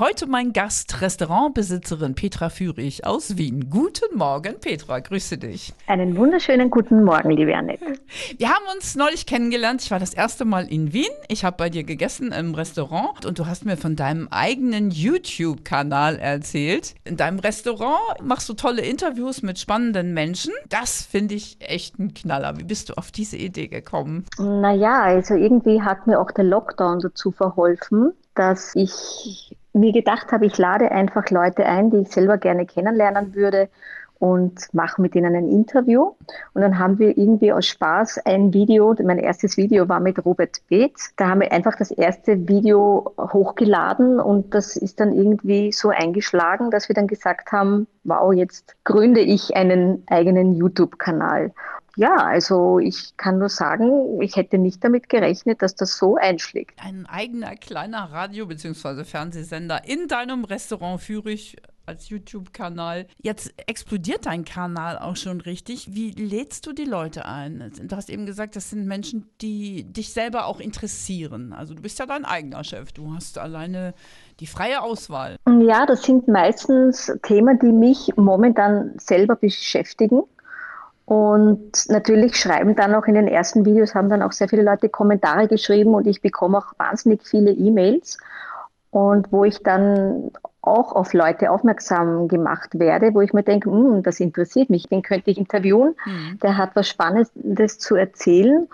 Heute mein Gast, Restaurantbesitzerin Petra Führig aus Wien. Guten Morgen, Petra, grüße dich. Einen wunderschönen guten Morgen, liebe Annette. Wir haben uns neulich kennengelernt. Ich war das erste Mal in Wien. Ich habe bei dir gegessen im Restaurant und du hast mir von deinem eigenen YouTube-Kanal erzählt. In deinem Restaurant machst du tolle Interviews mit spannenden Menschen. Das finde ich echt ein Knaller. Wie bist du auf diese Idee gekommen? Naja, also irgendwie hat mir auch der Lockdown dazu verholfen, dass ich mir gedacht habe, ich lade einfach Leute ein, die ich selber gerne kennenlernen würde und mache mit ihnen ein Interview. Und dann haben wir irgendwie aus Spaß ein Video, mein erstes Video war mit Robert Beetz. Da haben wir einfach das erste Video hochgeladen und das ist dann irgendwie so eingeschlagen, dass wir dann gesagt haben, wow, jetzt gründe ich einen eigenen YouTube-Kanal. Ja, also ich kann nur sagen, ich hätte nicht damit gerechnet, dass das so einschlägt. Ein eigener kleiner Radio- bzw. Fernsehsender in deinem Restaurant Fürich als YouTube-Kanal. Jetzt explodiert dein Kanal auch schon richtig. Wie lädst du die Leute ein? Du hast eben gesagt, das sind Menschen, die dich selber auch interessieren. Also du bist ja dein eigener Chef. Du hast alleine die freie Auswahl. Ja, das sind meistens Themen, die mich momentan selber beschäftigen. Und natürlich schreiben dann auch in den ersten Videos, haben dann auch sehr viele Leute Kommentare geschrieben und ich bekomme auch wahnsinnig viele E-Mails. Und wo ich dann auch auf Leute aufmerksam gemacht werde, wo ich mir denke, hm, das interessiert mich, den könnte ich interviewen, mhm. der hat was Spannendes zu erzählen.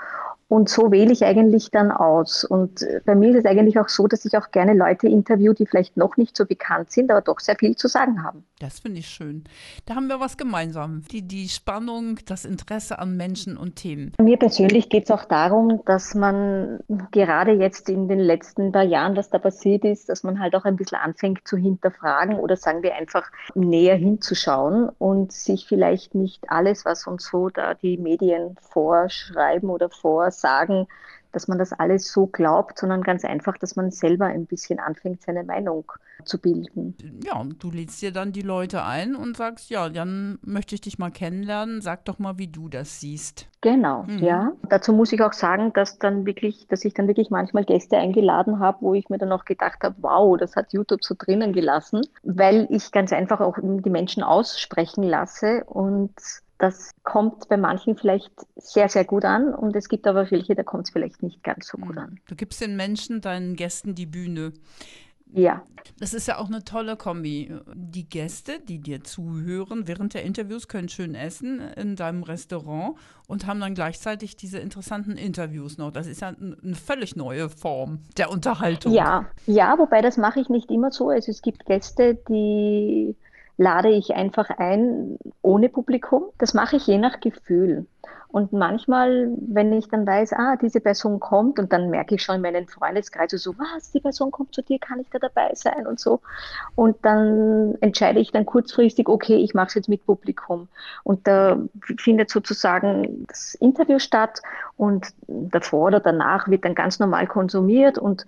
Und so wähle ich eigentlich dann aus. Und bei mir ist es eigentlich auch so, dass ich auch gerne Leute interview, die vielleicht noch nicht so bekannt sind, aber doch sehr viel zu sagen haben. Das finde ich schön. Da haben wir was gemeinsam. Die, die Spannung, das Interesse an Menschen und Themen. Mir persönlich geht es auch darum, dass man gerade jetzt in den letzten paar Jahren, was da passiert ist, dass man halt auch ein bisschen anfängt zu hinterfragen oder sagen wir einfach näher hinzuschauen und sich vielleicht nicht alles, was uns so da die Medien vorschreiben oder vorsagen, sagen, dass man das alles so glaubt, sondern ganz einfach, dass man selber ein bisschen anfängt, seine Meinung zu bilden. Ja, und du lädst dir dann die Leute ein und sagst, ja, dann möchte ich dich mal kennenlernen, sag doch mal, wie du das siehst. Genau, mhm. ja. Dazu muss ich auch sagen, dass dann wirklich, dass ich dann wirklich manchmal Gäste eingeladen habe, wo ich mir dann auch gedacht habe, wow, das hat YouTube so drinnen gelassen, weil ich ganz einfach auch die Menschen aussprechen lasse und das kommt bei manchen vielleicht sehr, sehr gut an und es gibt aber welche, da kommt es vielleicht nicht ganz so gut hm. an. Du gibst den Menschen, deinen Gästen die Bühne. Ja. Das ist ja auch eine tolle Kombi. Die Gäste, die dir zuhören während der Interviews, können schön essen in deinem Restaurant und haben dann gleichzeitig diese interessanten Interviews noch. Das ist ja eine völlig neue Form der Unterhaltung. Ja, ja, wobei das mache ich nicht immer so. Also es gibt Gäste, die lade ich einfach ein ohne Publikum. Das mache ich je nach Gefühl. Und manchmal, wenn ich dann weiß, ah, diese Person kommt und dann merke ich schon in meinen Freundeskreis so, was, die Person kommt zu dir, kann ich da dabei sein und so. Und dann entscheide ich dann kurzfristig, okay, ich mache es jetzt mit Publikum. Und da findet sozusagen das Interview statt und davor oder danach wird dann ganz normal konsumiert und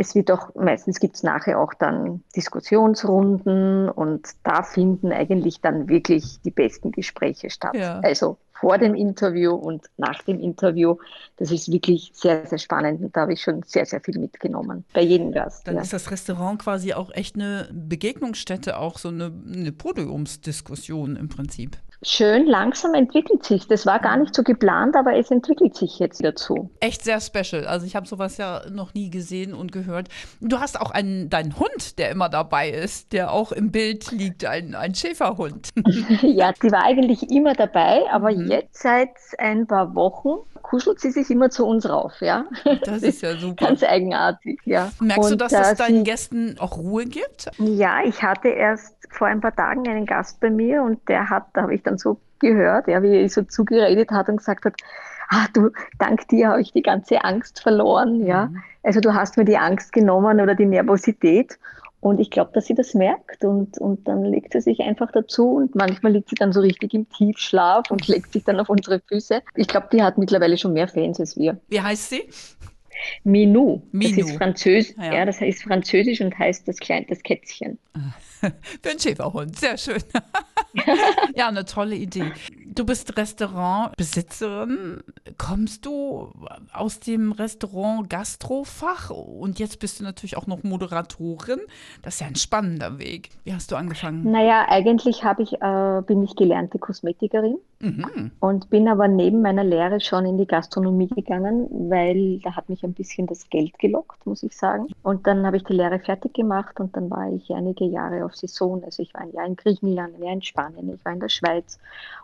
es wird auch, meistens gibt es nachher auch dann Diskussionsrunden und da finden eigentlich dann wirklich die besten Gespräche statt. Ja. Also vor dem Interview und nach dem Interview. Das ist wirklich sehr, sehr spannend und da habe ich schon sehr, sehr viel mitgenommen bei jedem Gast. Dann ja. ist das Restaurant quasi auch echt eine Begegnungsstätte, auch so eine, eine Podiumsdiskussion im Prinzip schön langsam entwickelt sich. Das war gar nicht so geplant, aber es entwickelt sich jetzt dazu. Echt sehr special. Also ich habe sowas ja noch nie gesehen und gehört. Du hast auch einen, deinen Hund, der immer dabei ist, der auch im Bild liegt, ein, ein Schäferhund. ja, die war eigentlich immer dabei, aber mhm. jetzt seit ein paar Wochen kuschelt sie sich immer zu uns rauf, ja. Das ist ja super. Ganz eigenartig, ja. Merkst und, du, dass es deinen Gästen auch Ruhe gibt? Ja, ich hatte erst vor ein paar Tagen einen Gast bei mir und der hat, da habe ich dann so gehört, ja, wie er so zugeredet hat und gesagt hat, ah, du, dank dir habe ich die ganze Angst verloren, ja. Mhm. Also du hast mir die Angst genommen oder die Nervosität. Und ich glaube, dass sie das merkt und, und dann legt sie sich einfach dazu und manchmal liegt sie dann so richtig im Tiefschlaf und legt sich dann auf unsere Füße. Ich glaube, die hat mittlerweile schon mehr Fans als wir. Wie heißt sie? Minou. Minou. Das ist Französisch, Ja, ja. ja, das heißt Französisch und heißt das kleine das Kätzchen. Für einen Schäferhund, sehr schön. ja, eine tolle Idee. Du bist Restaurantbesitzerin. Kommst du aus dem Restaurant Gastrofach und jetzt bist du natürlich auch noch Moderatorin. Das ist ja ein spannender Weg. Wie hast du angefangen? Naja, eigentlich ich, äh, bin ich gelernte Kosmetikerin Mhm. und bin aber neben meiner Lehre schon in die Gastronomie gegangen, weil da hat mich ein bisschen das Geld gelockt, muss ich sagen. Und dann habe ich die Lehre fertig gemacht und dann war ich einige Jahre auf Saison. Also ich war ein Jahr in Griechenland, ein Jahr in Spanien, ich war in der Schweiz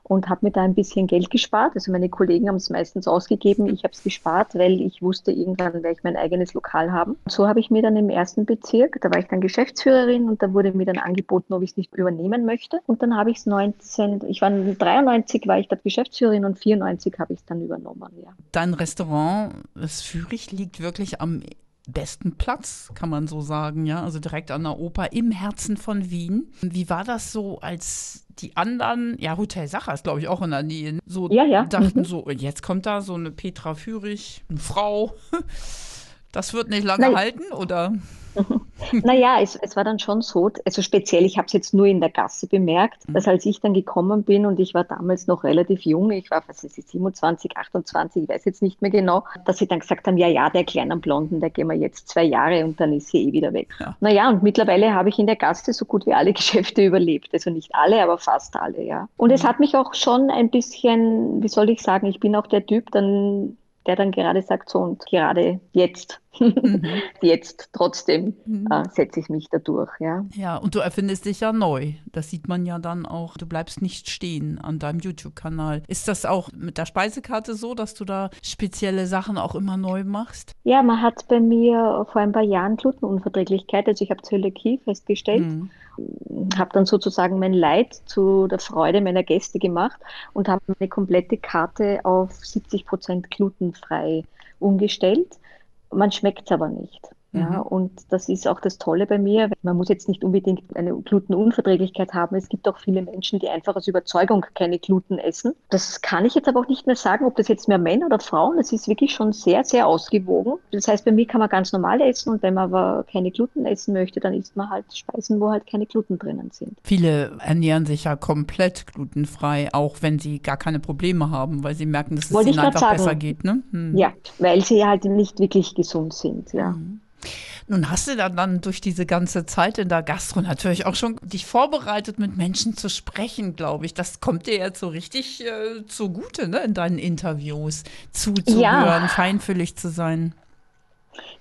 und habe mir da ein bisschen Geld gespart. Also meine Kollegen haben es meistens ausgegeben, ich habe es gespart, weil ich wusste, irgendwann werde ich mein eigenes Lokal haben. Und so habe ich mir dann im ersten Bezirk, da war ich dann Geschäftsführerin und da wurde mir dann angeboten, ob ich es nicht übernehmen möchte. Und dann habe ich es 19, ich war 93 war ich dort Geschäftsführerin und 94 habe ich es dann übernommen, ja. Dein Restaurant, das Fürich, liegt wirklich am besten Platz, kann man so sagen, ja, also direkt an der Oper im Herzen von Wien. Wie war das so, als die anderen, ja, Hotel Sacher ist, glaube ich, auch in der Nähe, so Ja, ja. dachten Mhm. so, jetzt kommt da so eine Petra Fürich, eine Frau, das wird nicht lange Nein. halten, oder? Naja, es, es war dann schon so, also speziell, ich habe es jetzt nur in der Gasse bemerkt, dass als ich dann gekommen bin und ich war damals noch relativ jung, ich war, was ist es, 27, 28, ich weiß jetzt nicht mehr genau, dass sie dann gesagt haben, ja, ja, der kleinen Blonden, der gehen wir jetzt zwei Jahre und dann ist sie eh wieder weg. Ja. Naja, und mittlerweile habe ich in der Gasse so gut wie alle Geschäfte überlebt, also nicht alle, aber fast alle, ja. Und es hat mich auch schon ein bisschen, wie soll ich sagen, ich bin auch der Typ, dann der dann gerade sagt, so und gerade jetzt, jetzt trotzdem äh, setze ich mich da durch, ja. Ja, und du erfindest dich ja neu. Das sieht man ja dann auch. Du bleibst nicht stehen an deinem YouTube-Kanal. Ist das auch mit der Speisekarte so, dass du da spezielle Sachen auch immer neu machst? Ja, man hat bei mir vor ein paar Jahren Glutenunverträglichkeit, also ich habe Zöliakie festgestellt, Mhm. habe dann sozusagen mein Leid zu der Freude meiner Gäste gemacht und habe eine komplette Karte auf 70 Prozent glutenfrei umgestellt. Man schmeckt es aber nicht. Ja, Mhm. und das ist auch das Tolle bei mir. Man muss jetzt nicht unbedingt eine Glutenunverträglichkeit haben. Es gibt auch viele Menschen, die einfach aus Überzeugung keine Gluten essen. Das kann ich jetzt aber auch nicht mehr sagen, ob das jetzt mehr Männer oder Frauen. Das ist wirklich schon sehr, sehr ausgewogen. Das heißt, bei mir kann man ganz normal essen und wenn man aber keine Gluten essen möchte, dann isst man halt Speisen, wo halt keine Gluten drinnen sind. Viele ernähren sich ja komplett glutenfrei, auch wenn sie gar keine Probleme haben, weil sie merken, dass es Wollte ihnen einfach sagen. besser geht. Ne? Hm. Ja, weil sie halt nicht wirklich gesund sind. Ja. Nun hast du dann, dann durch diese ganze Zeit in der Gastro natürlich auch schon dich vorbereitet, mit Menschen zu sprechen, glaube ich. Das kommt dir jetzt so richtig äh, zugute, ne, in deinen Interviews zuzuhören, Ja. feinfühlig zu sein.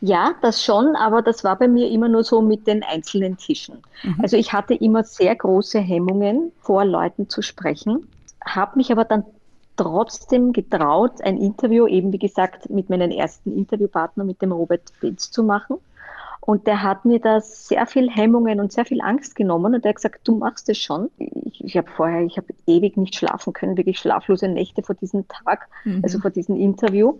Ja, das schon, aber das war bei mir immer nur so mit den einzelnen Tischen. Also ich hatte immer sehr große Hemmungen, vor Leuten zu sprechen, habe mich aber dann trotzdem getraut, ein Interview eben, wie gesagt, mit meinem ersten Interviewpartner, mit dem Robert Pilz zu machen. Und der hat mir da sehr viel Hemmungen und sehr viel Angst genommen und er hat gesagt, du machst es schon. Ich, ich habe vorher, ich habe ewig nicht schlafen können, wirklich schlaflose Nächte vor diesem Tag, also vor diesem Interview.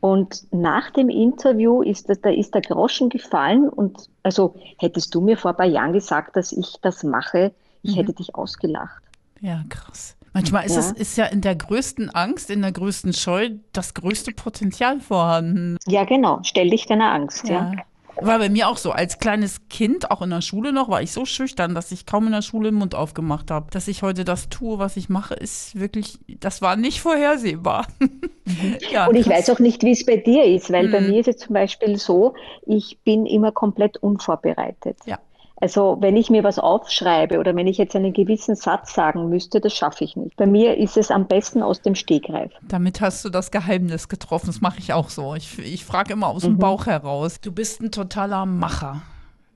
Und nach dem Interview ist das, da ist der Groschen gefallen und also hättest du mir vor ein paar Jahren gesagt, dass ich das mache, ich hätte dich ausgelacht. Ja, krass. Manchmal ist Ja. es ist ja in der größten Angst, in der größten Scheu das größte Potenzial vorhanden. Ja, genau. Stell dich deiner Angst, ja. War bei mir auch so. Als kleines Kind, auch in der Schule noch, war ich so schüchtern, dass ich kaum in der Schule den Mund aufgemacht habe. Dass ich heute das tue, was ich mache, ist wirklich, das war nicht vorhersehbar. ja, Und ich krass. weiß auch nicht, wie es bei dir ist, weil bei Mhm. mir ist es zum Beispiel so, ich bin immer komplett unvorbereitet. Ja. Also wenn ich mir was aufschreibe oder wenn ich jetzt einen gewissen Satz sagen müsste, das schaffe ich nicht. Bei mir ist es am besten aus dem Stegreif. Damit hast du das Geheimnis getroffen. Das mache ich auch so. Ich, ich frage immer aus dem Bauch heraus. Du bist ein totaler Macher,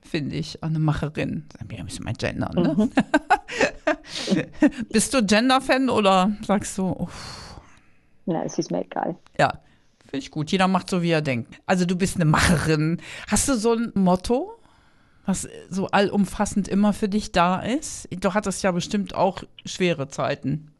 finde ich, eine Macherin. Wir müssen mal gendern, ne? bist du Gender-Fan oder sagst du, uff, Na, es ist mir egal. ja, finde ich gut. Jeder macht so, wie er denkt. Also du bist eine Macherin. Hast du so ein Motto, was so allumfassend immer für dich da ist? Du hattest ja bestimmt auch schwere Zeiten.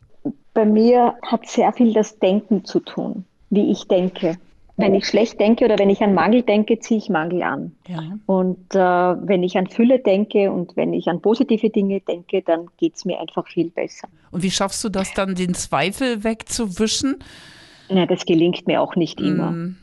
Bei mir hat sehr viel das Denken zu tun, wie ich denke. Wenn ich schlecht denke oder wenn ich an Mangel denke, ziehe ich Mangel an. Ja. Und äh, wenn ich an Fülle denke und wenn ich an positive Dinge denke, dann geht es mir einfach viel besser. Und wie schaffst du das dann, den Zweifel wegzuwischen? Na, das gelingt mir auch nicht immer. Mm,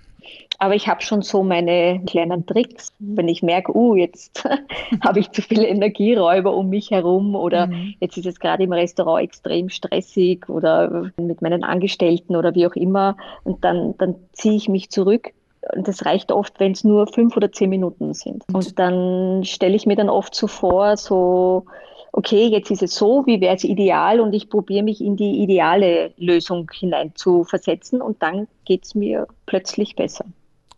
Aber ich habe schon so meine kleinen Tricks. Wenn ich merke, uh, jetzt habe ich zu viele Energieräuber um mich herum oder mhm. jetzt ist es gerade im Restaurant extrem stressig oder mit meinen Angestellten oder wie auch immer. Und dann, dann ziehe ich mich zurück und das reicht oft, wenn es nur fünf oder zehn Minuten sind. Und dann stelle ich mir dann oft so vor, so okay, jetzt ist es so, wie wäre es ideal und ich probiere mich in die ideale Lösung hinein zu versetzen und dann geht es mir plötzlich besser.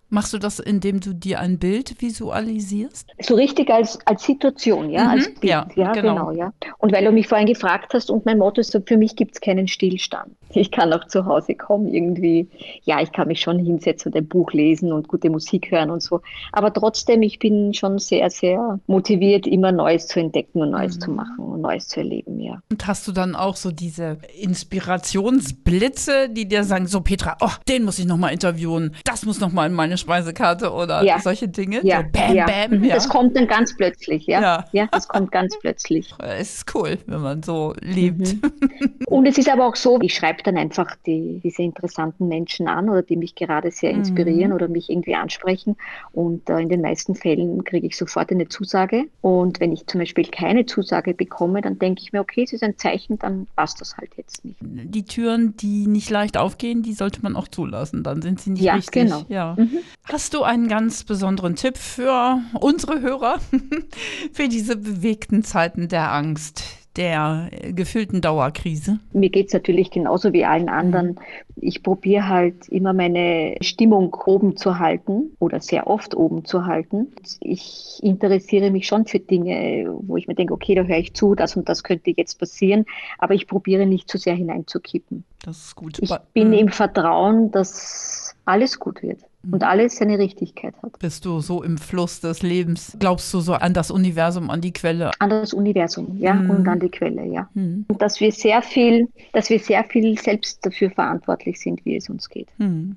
Machst du das, indem du dir ein Bild visualisierst? So richtig als, als Situation, ja, mhm, als Bild. Ja, ja genau. genau. ja. Und weil du mich vorhin gefragt hast und mein Motto ist so, für mich gibt es keinen Stillstand. Ich kann auch zu Hause kommen, irgendwie, ja, ich kann mich schon hinsetzen und ein Buch lesen und gute Musik hören und so. Aber trotzdem, ich bin schon sehr, sehr motiviert, immer Neues zu entdecken und Neues mhm. zu machen und Neues zu erleben, ja. Und hast du dann auch so diese Inspirationsblitze, die dir sagen, so Petra, oh, den muss ich nochmal interviewen, das muss nochmal in meine Speisekarte oder ja. solche Dinge? Ja, so bam, ja. bam. Ja. Das kommt dann ganz plötzlich, ja. Ja, ja das kommt ganz plötzlich. Es ist cool, wenn man so lebt. Mhm. Und es ist aber auch so, ich schreibe dann einfach die, diese interessanten Menschen an oder die mich gerade sehr mhm. inspirieren mhm. oder mich irgendwie ansprechen. Und äh, in den meisten Fällen kriege ich sofort eine Zusage. Und wenn ich zum Beispiel keine Zusage bekomme, dann denke ich mir, okay, es ist ein Zeichen, dann passt das halt jetzt nicht. Die Türen, die nicht leicht aufgehen, die sollte man auch zulassen. Dann sind sie nicht ja, richtig. Genau. Ja, genau. Mhm. Hast du einen ganz besonderen Tipp für unsere Hörer für diese bewegten Zeiten der Angst? Der gefühlten Dauerkrise? Mir geht es natürlich genauso wie allen anderen. Ich probiere halt immer meine Stimmung oben zu halten oder sehr oft oben zu halten. Ich interessiere mich schon für Dinge, wo ich mir denke, okay, da höre ich zu, das und das könnte jetzt passieren, aber ich probiere nicht zu sehr hineinzukippen. Das ist gut. Ich bin im Vertrauen, dass alles gut wird und mhm. alles seine Richtigkeit hat. Bist du so im Fluss des Lebens? Glaubst du so an das Universum, an die Quelle? An das Universum, ja, mhm. und an die Quelle, ja. Mhm. Und dass wir sehr viel, dass wir sehr viel selbst dafür verantwortlich sind, wie es uns geht. Mhm.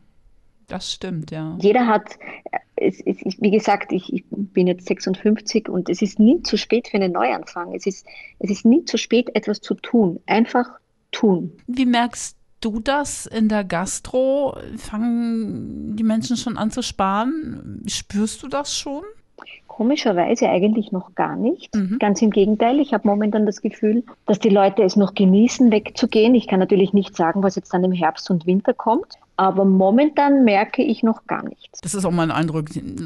Das stimmt, ja. Jeder hat, es, es, wie gesagt, ich, ich, bin jetzt 56 und es ist nie zu spät für einen Neuanfang. Es ist, es ist nie zu spät, etwas zu tun. Einfach tun. Wie merkst du das in der Gastro? Fangen die Menschen schon an zu sparen? Spürst du das schon? Komischerweise eigentlich noch gar nicht. Mhm. Ganz im Gegenteil, ich habe momentan das Gefühl, dass die Leute es noch genießen, wegzugehen. Ich kann natürlich nicht sagen, was jetzt dann im Herbst und Winter kommt. Aber momentan merke ich noch gar nichts. Das ist auch mein Eindruck,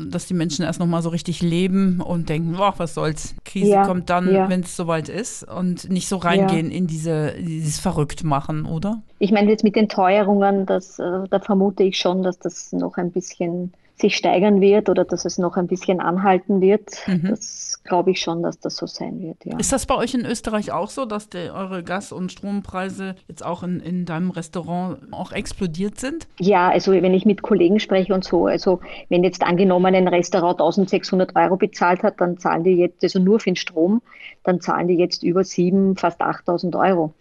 dass die Menschen erst noch mal so richtig leben und denken, boah, was soll's. Krise ja, kommt dann, ja. wenn es soweit ist und nicht so reingehen ja. in diese, dieses Verrücktmachen, oder? Ich meine jetzt mit den Teuerungen, das, äh, da vermute ich schon, dass das noch ein bisschen sich steigern wird oder dass es noch ein bisschen anhalten wird. Mhm. Das glaube ich schon, dass das so sein wird. Ja. Ist das bei euch in Österreich auch so, dass die, eure Gas- und Strompreise jetzt auch in, in deinem Restaurant auch explodiert sind? Ja, also wenn ich mit Kollegen spreche und so, also wenn jetzt angenommen ein Restaurant 1600 Euro bezahlt hat, dann zahlen die jetzt, also nur für den Strom, dann zahlen die jetzt über 7, fast 8000 Euro.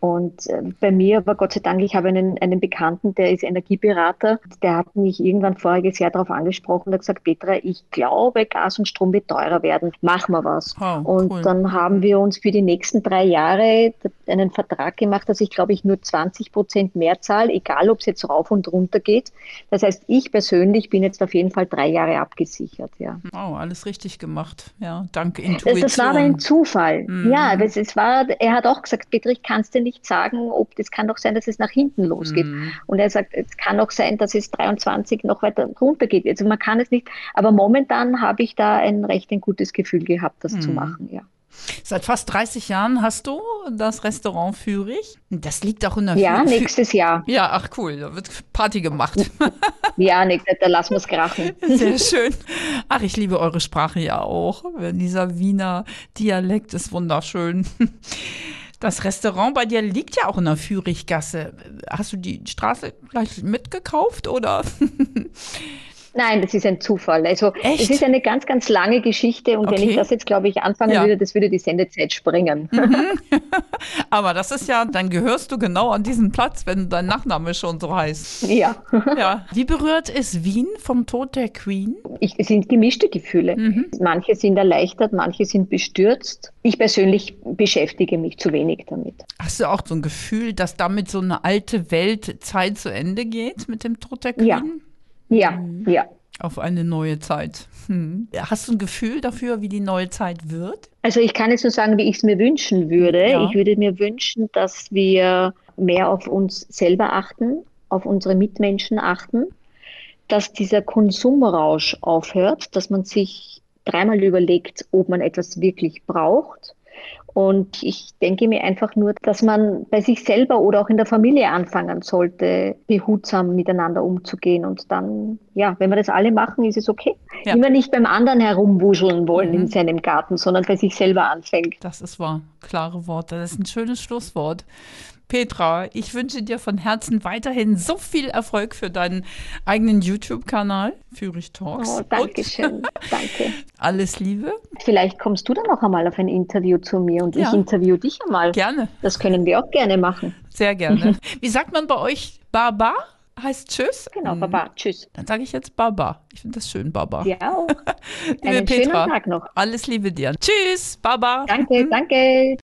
Und äh, bei mir war Gott sei Dank, ich habe einen, einen Bekannten, der ist Energieberater. Der hat mich irgendwann voriges Jahr darauf angesprochen und hat gesagt, Petra, ich glaube, Gas und Strom wird teurer werden. Machen wir was. Oh, und cool. dann haben wir uns für die nächsten drei Jahre einen Vertrag gemacht, dass ich, glaube ich, nur 20 Prozent mehr zahle, egal ob es jetzt rauf und runter geht. Das heißt, ich persönlich bin jetzt auf jeden Fall drei Jahre abgesichert. Ja. Oh, alles richtig gemacht. Ja, danke Intuition. Das, das war aber ein Zufall. Mhm. Ja, das, das war, er hat auch gesagt, Petra, ich kann es dir nicht nicht sagen, ob das kann doch sein, dass es nach hinten losgeht. Mhm. Und er sagt, es kann auch sein, dass es 23 noch weiter runter geht. Also man kann es nicht. Aber momentan habe ich da ein recht ein gutes Gefühl gehabt, das mhm. zu machen, ja. Seit fast 30 Jahren hast du das Restaurant Führig. Das liegt auch in der Ja, Fü nächstes Jahr. Ja, ach cool, da wird Party gemacht. ja, nee, da lassen wir es krachen. Sehr schön. Ach, ich liebe eure Sprache ja auch. Dieser Wiener Dialekt ist wunderschön. Das Restaurant bei dir liegt ja auch in der Führiggasse. Hast du die Straße gleich mitgekauft oder? Nein, das ist ein Zufall. Also Echt? es ist eine ganz, ganz lange Geschichte und okay. wenn ich das jetzt, glaube ich, anfangen ja. würde, das würde die Sendezeit sprengen. Mhm. Aber das ist ja, dann gehörst du genau an diesen Platz, wenn dein Nachname schon so heißt. Ja. ja. Wie berührt ist Wien vom Tod der Queen? Ich, es sind gemischte Gefühle. Mhm. Manche sind erleichtert, manche sind bestürzt. Ich persönlich beschäftige mich zu wenig damit. Hast du auch so ein Gefühl, dass damit so eine alte Weltzeit zu Ende geht mit dem Tod der Queen? Ja. Ja, Mhm. ja. auf eine neue Zeit. Hm. Hast du ein Gefühl dafür, wie die neue Zeit wird? Also ich kann jetzt nur sagen, wie ich es mir wünschen würde. Ja. Ich würde mir wünschen, dass wir mehr auf uns selber achten, auf unsere Mitmenschen achten, dass dieser Konsumrausch aufhört, dass man sich dreimal überlegt, ob man etwas wirklich braucht. Und ich denke mir einfach nur, dass man bei sich selber oder auch in der Familie anfangen sollte, behutsam miteinander umzugehen. Und dann, ja, wenn wir das alle machen, ist es okay. Ja. Immer nicht beim anderen herumwuscheln wollen Mhm. in seinem Garten, sondern bei sich selber anfängt. Das ist wahr. Klare Worte. Das ist ein schönes Schlusswort. Petra, ich wünsche dir von Herzen weiterhin so viel Erfolg für deinen eigenen YouTube-Kanal, Fürich Talks. Oh, danke schön. Danke. Alles Liebe. Vielleicht kommst du dann noch einmal auf ein Interview zu mir und Ja. ich interview dich einmal. Gerne, Das können wir auch gerne machen. sehr gerne. Wie sagt man bei euch Baba? Heißt Tschüss? Genau, Hm, Baba. Tschüss. Dann sage ich jetzt Baba. Ich finde das schön, Baba. Ja, auch. Liebe Einen Petra, schönen Tag noch. alles Liebe dir. Tschüss, Baba. Danke, danke.